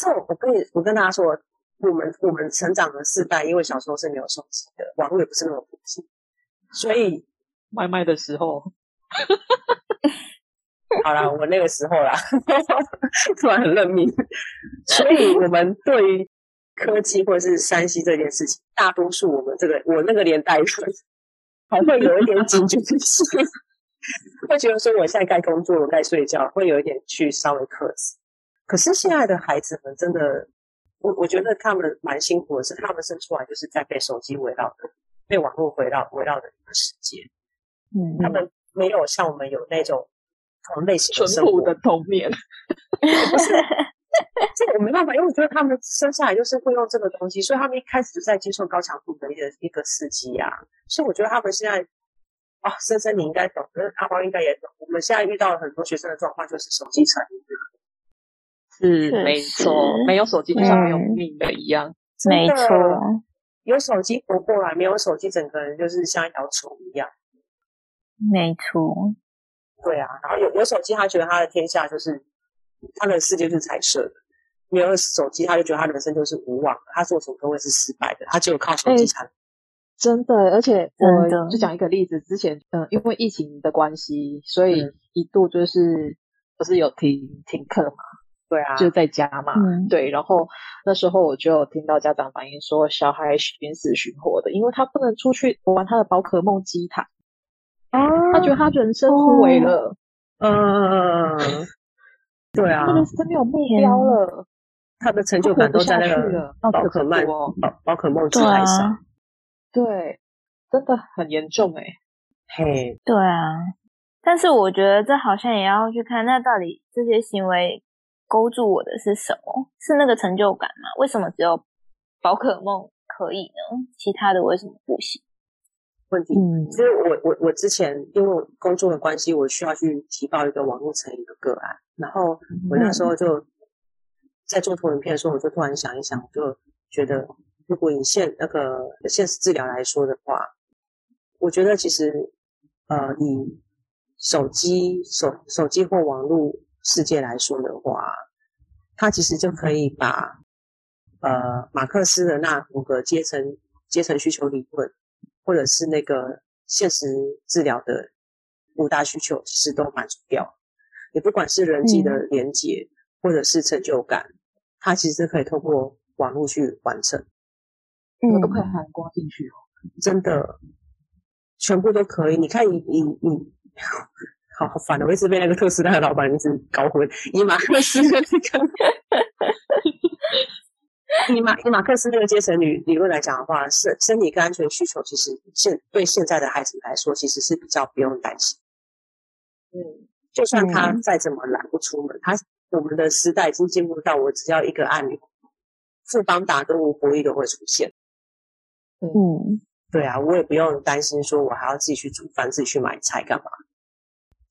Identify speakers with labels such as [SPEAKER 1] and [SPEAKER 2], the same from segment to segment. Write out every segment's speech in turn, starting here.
[SPEAKER 1] 是我，我跟你，我跟大家说，我们我们成长的世代，因为小时候是没有手机的，网络也不是那么普及，所以
[SPEAKER 2] 麦麦的时候，
[SPEAKER 1] 好啦，我那个时候啦，突然很认命，所以我们对于科技或者是山西这件事情，大多数我们这个我那个年代人还会有一点警觉性，会觉得说我现在该工作，我该睡觉，会有一点去稍微克制。可是现在的孩子们真的，我我觉得他们蛮辛苦的，是他们生出来就是在被手机围绕的、被网络围绕围绕的一个世界。嗯，他们没有像我们有那种同类型的生活
[SPEAKER 2] 淳朴的童年。
[SPEAKER 1] 不是，这个我没办法，因为我觉得他们生下来就是会用这个东西，所以他们一开始就在接受高强度的一个一个刺激啊。所以我觉得他们现在啊，深深你应该懂，跟阿包应该也懂。我们现在遇到了很多学生的状况，就是手机成瘾。
[SPEAKER 2] 是没错，没有手机就像没有命的一样。
[SPEAKER 3] 没错，
[SPEAKER 1] 有手机活过来，没有手机整个人就是像一条虫一样。
[SPEAKER 3] 没错，
[SPEAKER 1] 对啊。然后有有手机，他觉得他的天下就是他的世界是彩色的；没有手机，他就觉得他人生就是无望，他做什么都会是失败的。他只有靠手机才能。
[SPEAKER 2] 真的，而且我就讲一个例子，之前嗯、呃，因为疫情的关系，所以一度就是不是有停停课嘛。
[SPEAKER 1] 对啊，
[SPEAKER 2] 就在家嘛。嗯、对，然后那时候我就听到家长反映说，小孩寻死寻活的，因为他不能出去玩他的宝可梦机台啊，他觉得他人生枯萎了。
[SPEAKER 1] 嗯、哦呃，对啊，
[SPEAKER 2] 他人生没有目标了，
[SPEAKER 1] 他的成就感都在那个宝可梦宝宝可梦机台上。
[SPEAKER 2] 对，对，真的很严重哎。
[SPEAKER 1] 嘿，
[SPEAKER 3] 对啊，但是我觉得这好像也要去看，那到底这些行为。勾住我的是什么？是那个成就感吗？为什么只有宝可梦可以呢？其他的为什么不行？
[SPEAKER 1] 问题，嗯，其实我我我之前因为工作的关系，我需要去提报一个网络成瘾的个案，然后我那时候就在做投影片的时候，我就突然想一想，我就觉得，如果以现那个现实治疗来说的话，我觉得其实呃，以手机手手机或网络。世界来说的话，它其实就可以把呃马克思的那五个阶层阶层需求理论，或者是那个现实治疗的五大需求，其实都满足掉。你不管是人际的连接，嗯、或者是成就感，它其实是可以透过网络去完成。
[SPEAKER 2] 嗯，都可以涵盖进去哦，
[SPEAKER 1] 真的，全部都可以。你看你，你你你。好好烦的，我一直被那个特斯拉的老板一直搞混。以马克思的那个，以马以马克思那个阶层理理论来讲的话，身身体跟安全需求，其实现对现在的孩子来说，其实是比较不用担心。嗯，就算他再怎么懒不出门，他我们的时代已经进步到我只要一个按钮，富邦达跟吴博义都会出现。嗯，对啊，我也不用担心说我还要自己去煮饭，自己去买菜干嘛。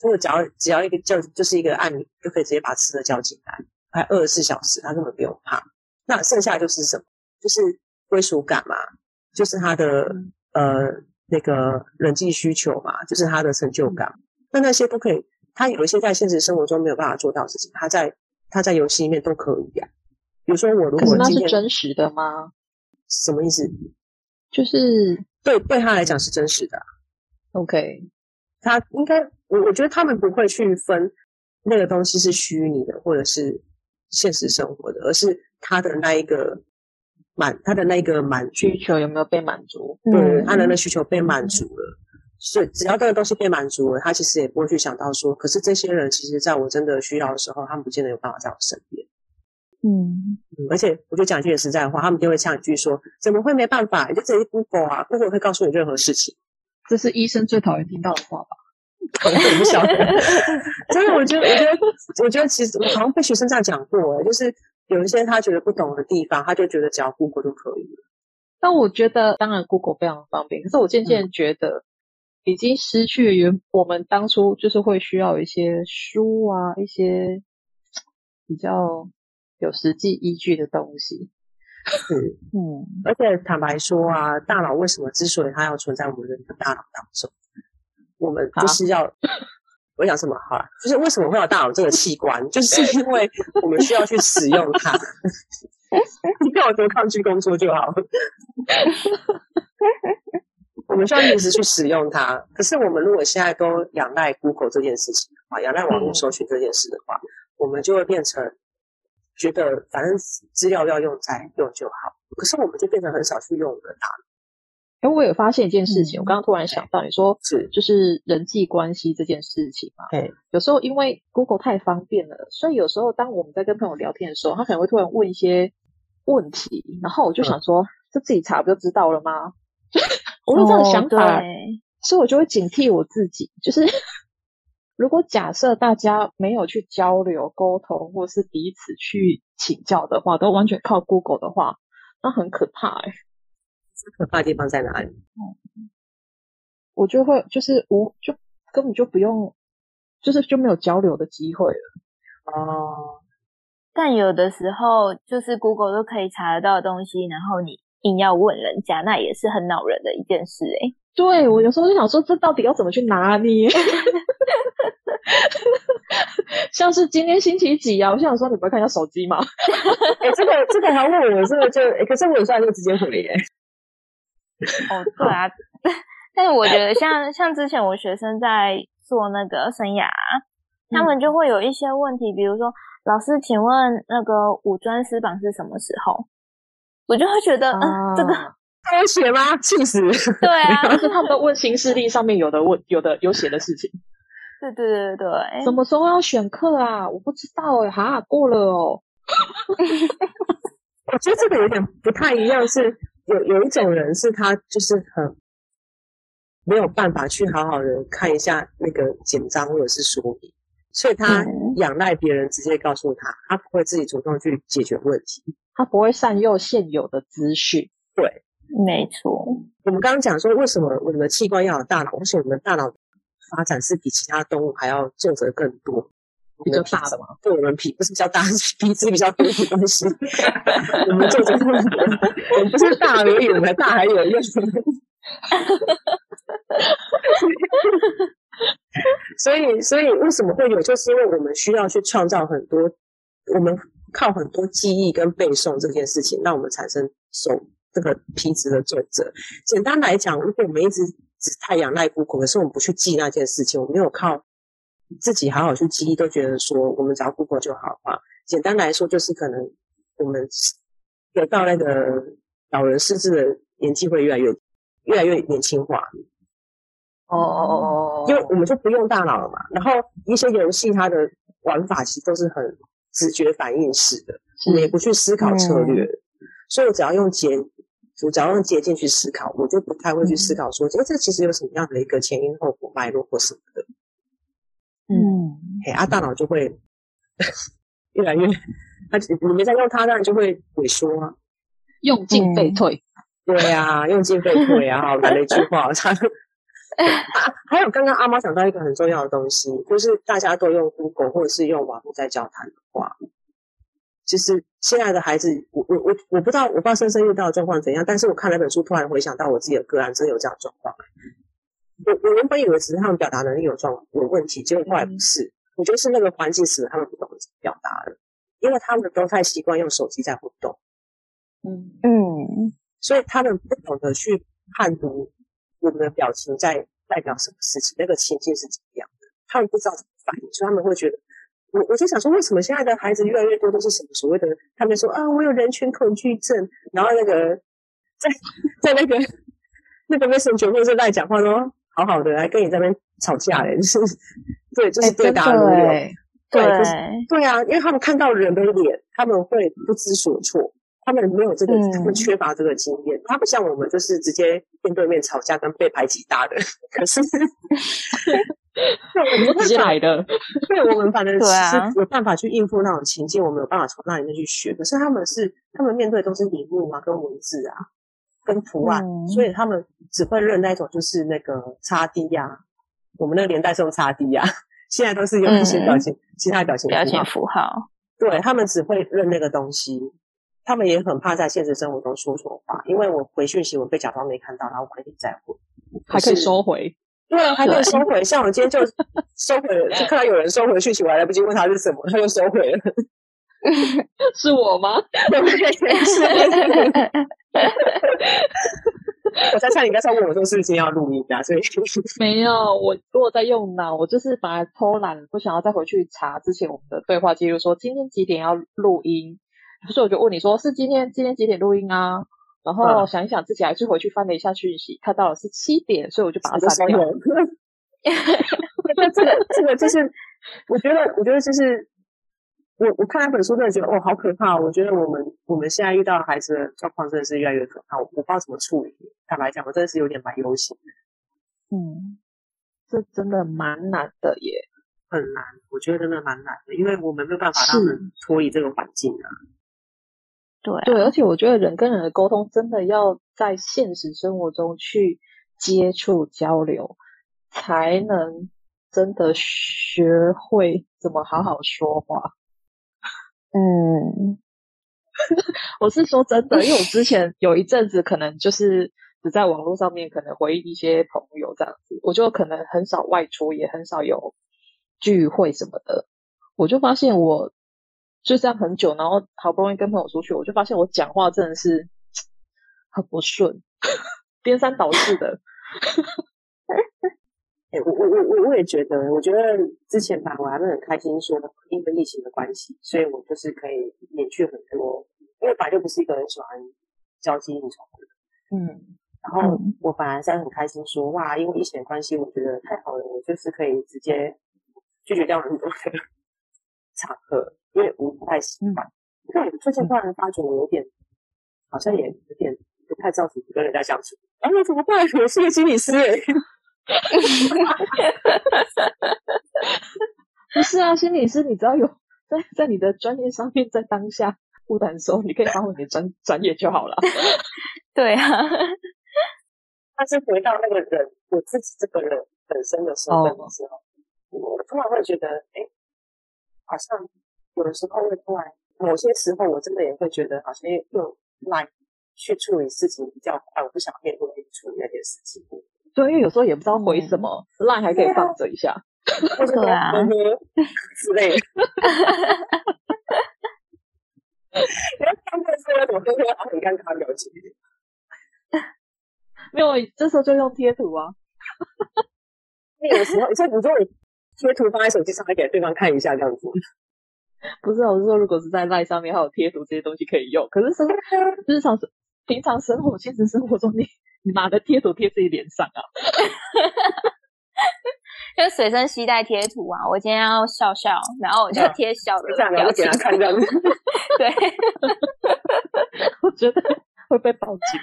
[SPEAKER 1] 如果只要只要一个叫就是一个按钮，就可以直接把吃的叫进来，还二十四小时，他根本不用怕。那剩下就是什么？就是归属感嘛，就是他的呃那个人际需求嘛，就是他的成就感。那那些都可以，他有一些在现实生活中没有办法做到的事情，他在他在游戏里面都可以呀、啊。比如说我如果今天，
[SPEAKER 2] 那是真实的吗？
[SPEAKER 1] 什么意思？
[SPEAKER 2] 就是
[SPEAKER 1] 对对他来讲是真实的。
[SPEAKER 2] OK。
[SPEAKER 1] 他应该，我我觉得他们不会去分那个东西是虚拟的或者是现实生活的，而是他的那一个满，他的那个满
[SPEAKER 2] 需求有没有被满足？
[SPEAKER 1] 对，嗯、他的那需求被满足了，所以只要这个东西被满足了，他其实也不会去想到说，可是这些人其实在我真的需要的时候，他们不见得有办法在我身边。嗯，嗯，而且我就讲一句实在的话，他们就会呛一句说：“怎么会没办法？你就直接 Google 啊，Google 会告诉你任何事情。”
[SPEAKER 2] 这是医生最讨厌听到的话吧？
[SPEAKER 1] 我不晓得，所以我觉得，我觉得，我觉得，其实我好像被学生这样讲过，就是有一些他觉得不懂的地方，他就觉得只要 Google 就可以了。
[SPEAKER 2] 但我觉得，当然 Google 非常方便，可是我渐渐觉得，已经失去了原我们当初就是会需要一些书啊，一些比较有实际依据的东西。
[SPEAKER 1] 是，嗯，而且坦白说啊，大脑为什么之所以它要存在我们人的大脑当中，我们就是要，啊、我讲什么好了，就是为什么会有大脑这个器官，就是因为我们需要去使用它。你看我多抗拒工作就好。我们需要一直去使用它。可是我们如果现在都仰赖 Google 这件事情的话，仰赖网络搜寻这件事的话，嗯、我们就会变成觉得反正资料要用再用就好。可是我们就变成很少去用的大脑。
[SPEAKER 2] 哎，我有发现一件事情，嗯、我刚刚突然想到，你说是就是人际关系这件事情嘛？
[SPEAKER 1] 对，
[SPEAKER 2] 有时候因为 Google 太方便了，所以有时候当我们在跟朋友聊天的时候，他可能会突然问一些问题，然后我就想说，这、嗯、自己查不就知道了吗？我有这种想法，哦、所以我就会警惕我自己，就是如果假设大家没有去交流、沟通，或是彼此去请教的话，都完全靠 Google 的话，那很可怕哎。
[SPEAKER 1] 可怕的地方在哪里？
[SPEAKER 2] 嗯，我就会就是无就根本就不用，就是就没有交流的机会了。
[SPEAKER 1] 哦，
[SPEAKER 3] 但有的时候就是 Google 都可以查得到的东西，然后你硬要问人家，那也是很恼人的一件事诶。
[SPEAKER 2] 对，我有时候就想说，这到底要怎么去拿捏？像是今天星期几啊？我想说，你不会看一下手机吗？
[SPEAKER 1] 哎、欸，这个这个还问我，这个就哎、欸，可是我有时候就直接回耶。
[SPEAKER 3] 哦，对啊，但是我觉得像像之前我学生在做那个生涯，他们就会有一些问题，比如说老师，请问那个五专师榜是什么时候？我就会觉得，嗯，这个
[SPEAKER 1] 他有写吗？气死！
[SPEAKER 3] 对啊，
[SPEAKER 2] 就是他们都问行事历上面有的问有的有写的事情。
[SPEAKER 3] 对对对对，
[SPEAKER 2] 什么时候要选课啊？我不知道哎，哈，过了哦。
[SPEAKER 1] 我觉得这个有点不太一样，是。有有一种人是他就是很没有办法去好好的看一下那个简章或者是说明，所以他仰赖别人直接告诉他，他不会自己主动去解决问题，
[SPEAKER 2] 他不会善用现有的资讯。
[SPEAKER 1] 对，
[SPEAKER 3] 没错。
[SPEAKER 1] 我们刚刚讲说，为什么我们的器官要有大脑？为什么我们的大脑发展是比其他动物还要皱褶更多？
[SPEAKER 2] 比较大的嘛，
[SPEAKER 1] 对我们皮不是比较大，是皮脂比较多的东西。我们皱褶更多，我们不是大而已，我们大还有用。所以，所以为什么会有？就是因为我们需要去创造很多，我们靠很多记忆跟背诵这件事情，让我们产生手这个皮质的皱褶。简单来讲，如果我们一直只太仰赖 Google，可是我们不去记那件事情，我们没有靠。自己好好去记忆，都觉得说我们只要 Google 就好的话，简单来说就是可能我们得到那个老人失智的年纪会越来越越来越年轻化。
[SPEAKER 2] 哦哦哦哦，
[SPEAKER 1] 因为我们就不用大脑了嘛。然后一些游戏它的玩法其实都是很直觉反应式的，我们也不去思考策略，嗯、所以我只要用捷，我只要用捷径去思考，我就不太会去思考说，哎、嗯，这其实有什么样的一个前因后果脉络或什么的。
[SPEAKER 2] 嗯，
[SPEAKER 1] 嘿，啊，大脑就会 越来越，他你没在用它，当然就会萎缩啊，
[SPEAKER 2] 用进废退。
[SPEAKER 1] 对呀、啊，用进废退啊，好来了一句话，他啊，还有刚刚阿猫讲到一个很重要的东西，就是大家都用 Google 或者是用网络在交谈的话，其实现在的孩子，我我我我不知道，我不知道深深遇到的状况怎样，但是我看了本书，突然回想到我自己的个案，真的有这样的状况。我我原本以为只是他们表达能力有状有问题，结果后来不是。我觉得是那个环境使得他们不懂得表达了，因为他们都太习惯用手机在互动。
[SPEAKER 2] 嗯
[SPEAKER 3] 嗯，
[SPEAKER 1] 所以他们不懂得去判读我们的表情在代表什么事情，那个情境是怎么样的，他们不知道怎么反应，所以他们会觉得，我我就想说，为什么现在的孩子越来越多都是什么所谓的？他们说啊，我有人群恐惧症，然后那个在在那个那个 Messenger 或者是在讲话说。好好的来跟你这边吵架嘞，就是对，就是对答如流，
[SPEAKER 3] 欸、对
[SPEAKER 1] 对，对啊，因为他们看到人的脸，他们会不知所措，他们没有这个，他们缺乏这个经验。他不像我们，就是直接面对面吵架跟被排挤大的。可是，
[SPEAKER 2] 我们直接来的，
[SPEAKER 1] 对我们反正是 有办法去应付那种情境，我们有办法从那里面去学。可是他们是，他们面对都是荧幕啊，跟文字啊，跟图案，嗯、所以他们只会认那种就是那个叉 D 呀、啊。我们那个年代是用叉 D 呀、啊，现在都是用一些表情、嗯、其他的表情
[SPEAKER 3] 表情符号。
[SPEAKER 1] 对，他们只会认那个东西。他们也很怕在现实生活中说错话，因为我回讯息，我被假装没看到，然后我可以再回，
[SPEAKER 2] 还可以收回。
[SPEAKER 1] 对啊，还可以收回。像我今天就收回了，就看到有人收回讯息，我还来不及问他是什么，他就收回了。
[SPEAKER 2] 是我吗？对，
[SPEAKER 1] 是。我在猜你应该是要问我说是不是要录音啊？所以
[SPEAKER 2] 没有，我如果在用脑，我就是本来偷懒，不想要再回去查之前我们的对话记录，说今天几点要录音。所以我就问你说是今天今天几点录音啊？然后想一想自己还是回去翻了一下讯息，看到了是七点，所以我就把它删掉
[SPEAKER 1] 这个这个就是，我觉得我觉得就是我我看那本书真的觉得哦好可怕。我觉得我们我们现在遇到孩子的状况真的是越来越可怕。我不知道怎么处理。坦白讲，我真的是有点蛮忧心的。
[SPEAKER 2] 嗯，这真的蛮难的耶，
[SPEAKER 1] 很难。我觉得真的蛮难的，因为我们没有办法让他们脱离这个环境啊。
[SPEAKER 2] 对啊，对，而且我觉得人跟人的沟通真的要在现实生活中去接触交流，才能真的学会怎么好好说话。
[SPEAKER 3] 嗯，
[SPEAKER 2] 我是说真的，因为我之前有一阵子可能就是只在网络上面可能回忆一些朋友这样子，我就可能很少外出，也很少有聚会什么的，我就发现我。就这样很久，然后好不容易跟朋友出去，我就发现我讲话真的是很不顺，颠三倒四的。
[SPEAKER 1] 哎、欸，我我我我我也觉得，我觉得之前吧，我还是很开心，说因为疫情的关系，所以我就是可以免去很多，因为本来就不是一个很喜欢交际应酬的。
[SPEAKER 2] 嗯，
[SPEAKER 1] 然后我本来是很开心说，哇，因为疫情的关系，我觉得太好了，我就是可以直接拒绝掉很多的场合。因为我不太习惯，但我最近突然发觉我有点，好像也有点不太知道怎么跟人家相处。哎，怎么办？我是个心理师哎。
[SPEAKER 2] 不是啊，心理师，你只要有在在你的专业上面，在当下不难受，你可以发挥你的专专业就好了。
[SPEAKER 3] 对啊，
[SPEAKER 1] 但是回到那个人，我自己这个人本身的身份的时候，哦、我突然会觉得，哎，好像。有的时候会突然，某些时候我真的也会觉得，好像用 LINE 去处理事情比较快，我不想面对处理那件事情。
[SPEAKER 2] 对，因为有时候也不知道回什么，LINE 还可以放着一下，
[SPEAKER 3] 对啊，
[SPEAKER 1] 之类的。然后他们说怎么都会很尴尬表情。
[SPEAKER 2] 没有，这时候就用贴图啊。
[SPEAKER 1] 那个时候，就你说你贴图放在手机上，还给对方看一下，这样子。
[SPEAKER 2] 不是，我是说，如果是在赖上面还有贴图这些东西可以用，可是生日常生平常生活、现实生活中，你 你拿个贴图贴自己脸上啊？
[SPEAKER 3] 就随身携带贴图啊！我今天要笑笑，然后我就贴笑的表情，
[SPEAKER 1] 给他看这样子。
[SPEAKER 3] 对，
[SPEAKER 2] 我觉得会被报警。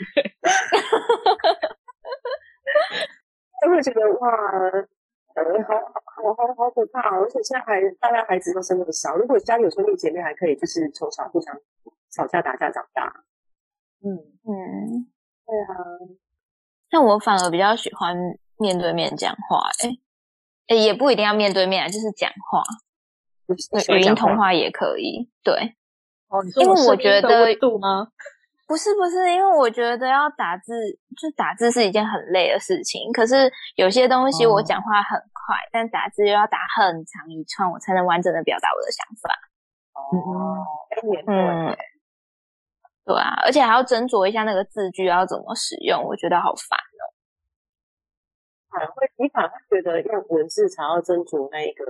[SPEAKER 1] 我会觉得哇。呃，好好好好可怕，而且现在还大家孩子都生那么少。如果家里有兄弟姐妹，还可以就是从小互相吵架打架长大。
[SPEAKER 2] 嗯
[SPEAKER 3] 嗯，
[SPEAKER 1] 对啊。
[SPEAKER 3] 那我反而比较喜欢面对面讲话，哎，哎，也不一定要面对面啊，就是讲话，语音通话也可以。对，
[SPEAKER 2] 哦，因为我觉得度吗？
[SPEAKER 3] 不是不是，因为我觉得要打字，就打字是一件很累的事情。可是有些东西我讲话很快，哦、但打字又要打很长一串，我才能完整的表达我的想法。
[SPEAKER 1] 哦，
[SPEAKER 3] 嗯，对啊，而且还要斟酌一下那个字句要怎么使用，我觉得好烦哦。
[SPEAKER 1] 反而会，你反而觉得用文字才要斟酌那一个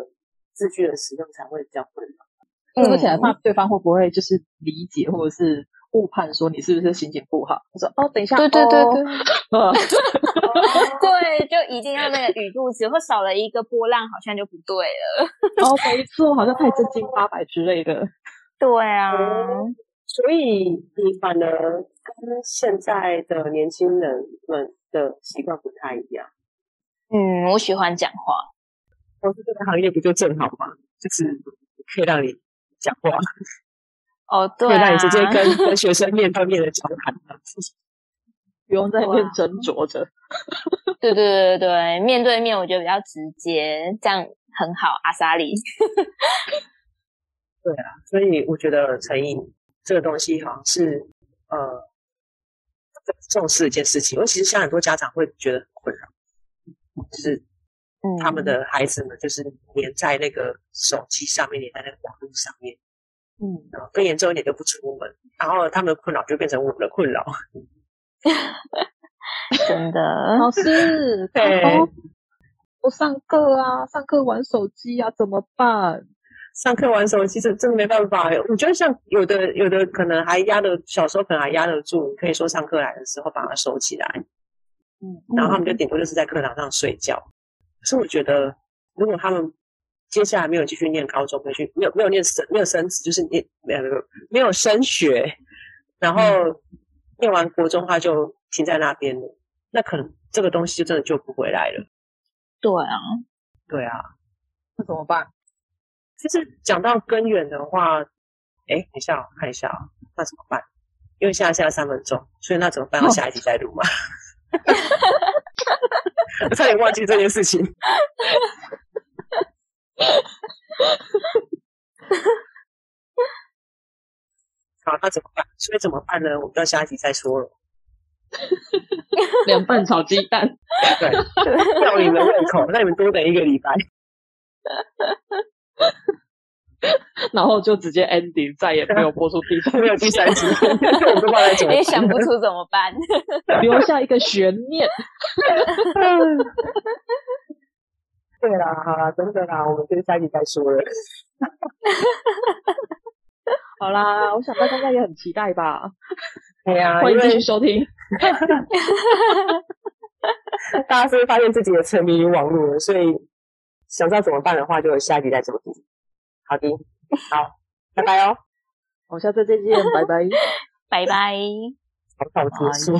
[SPEAKER 1] 字句的使用才会比较困难。
[SPEAKER 2] 嗯，而且还怕对方会不会就是理解或者是。误判说你是不是心情不好？我说哦，等一下，
[SPEAKER 3] 对对对对，哦、对，就一定要那个语助词，或少了一个波浪，好像就不对了。
[SPEAKER 2] 哦，没错，好像太正经八百之类的。
[SPEAKER 3] 对啊，
[SPEAKER 1] 所以你反而跟现在的年轻人们的习惯不太一样。
[SPEAKER 3] 嗯，我喜欢讲话。
[SPEAKER 1] 我是这个行业不就正好吗？就是可以让你讲话。
[SPEAKER 3] 哦，对、啊，
[SPEAKER 1] 可以让你直接跟跟学生 面对面的交谈，
[SPEAKER 2] 不用在那边斟酌着。
[SPEAKER 3] 对对对对对，面对面我觉得比较直接，这样很好。阿莎莉，
[SPEAKER 1] 对啊，所以我觉得成瘾这个东西好像是呃重视一件事情，因为其实像很多家长会觉得很困扰，就是他们的孩子们就是黏在那个手机上面，黏在那个网络上面。嗯，更严重一点就不出门，然后他们的困扰就变成我们的困扰。
[SPEAKER 3] 真的，
[SPEAKER 2] 老师，对，我上课啊，上课玩手机啊，怎么办？
[SPEAKER 1] 上课玩手机，这真的没办法。我觉得像有的有的可能还压得，小时候可能还压得住，可以说上课来的时候把它收起来。嗯，然后他们就顶多就是在课堂上睡觉。可是我觉得，如果他们接下来没有继续念高中，没有去没有没有念升没有升职，就是念没有没有没有升学，然后念完国中的话就停在那边了，那可能这个东西就真的救不回来了。
[SPEAKER 3] 对啊，
[SPEAKER 1] 对啊，
[SPEAKER 2] 那怎么办？
[SPEAKER 1] 就是讲到根源的话，哎，等一下我看一下啊，那怎么办？因为现在现在三分钟，所以那怎么办？要下一集再录吗？我差点忘记这件事情。好，那怎么办？所以怎么办呢？我们到下一集再说了。
[SPEAKER 2] 凉拌炒鸡蛋，
[SPEAKER 1] 对，吊你们胃口，让你们多等一个礼拜。
[SPEAKER 2] 然后就直接 ending，再也没有播出第三，
[SPEAKER 1] 没有第三集，我不知道该怎么办。
[SPEAKER 3] 也想不出怎么办，
[SPEAKER 2] 留下一个悬念。
[SPEAKER 1] 对啦，好啦，真的啦，我们这个下集再说了。
[SPEAKER 2] 好啦，我想大家应该也很期待吧？
[SPEAKER 1] 对呀、啊，
[SPEAKER 2] 欢迎继续收听。
[SPEAKER 1] 大家是不是发现自己也沉迷于网络了？所以想知道怎么办的话，就下集再收听。好的，好，拜拜哦。
[SPEAKER 2] 我下次再见，拜拜，
[SPEAKER 3] 拜拜。
[SPEAKER 1] 好，好结束。